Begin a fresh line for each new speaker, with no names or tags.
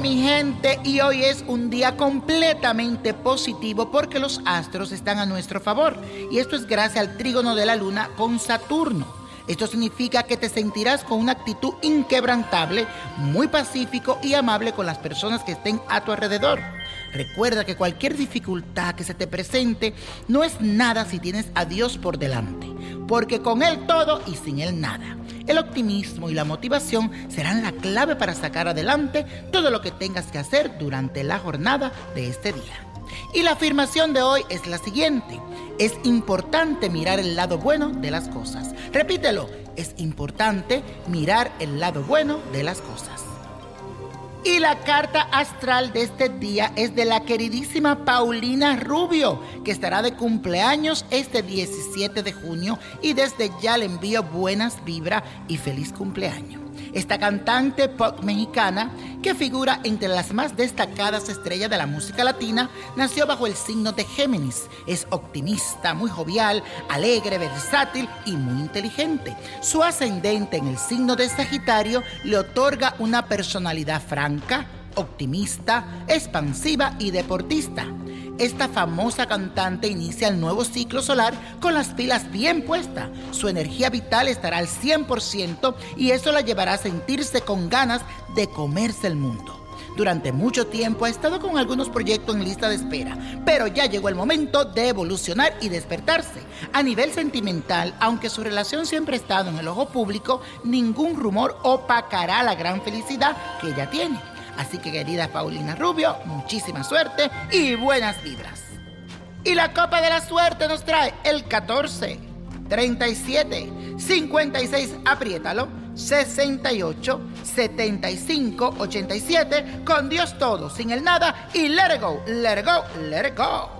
mi gente, y hoy es un día completamente positivo porque los astros están a nuestro favor. Y esto es gracias al trígono de la luna con Saturno. Esto significa que te sentirás con una actitud inquebrantable, muy pacífico y amable con las personas que estén a tu alrededor. Recuerda que cualquier dificultad que se te presente no es nada si tienes a Dios por delante, porque con Él todo y sin Él nada. El optimismo y la motivación serán la clave para sacar adelante todo lo que tengas que hacer durante la jornada de este día. Y la afirmación de hoy es la siguiente. Es importante mirar el lado bueno de las cosas. Repítelo, es importante mirar el lado bueno de las cosas. Y la carta astral de este día es de la queridísima Paulina Rubio, que estará de cumpleaños este 17 de junio y desde ya le envío buenas vibras y feliz cumpleaños. Esta cantante pop mexicana, que figura entre las más destacadas estrellas de la música latina, nació bajo el signo de Géminis. Es optimista, muy jovial, alegre, versátil y muy inteligente. Su ascendente en el signo de Sagitario le otorga una personalidad franca, optimista, expansiva y deportista esta famosa cantante inicia el nuevo ciclo solar con las pilas bien puestas. Su energía vital estará al 100% y eso la llevará a sentirse con ganas de comerse el mundo. Durante mucho tiempo ha estado con algunos proyectos en lista de espera, pero ya llegó el momento de evolucionar y despertarse. A nivel sentimental, aunque su relación siempre ha estado en el ojo público, ningún rumor opacará la gran felicidad que ella tiene. Así que querida Paulina Rubio, muchísima suerte y buenas vibras. Y la copa de la suerte nos trae el 14, 37, 56, apriétalo, 68, 75, 87, con Dios todo, sin el nada y let it go, let it go, let it go.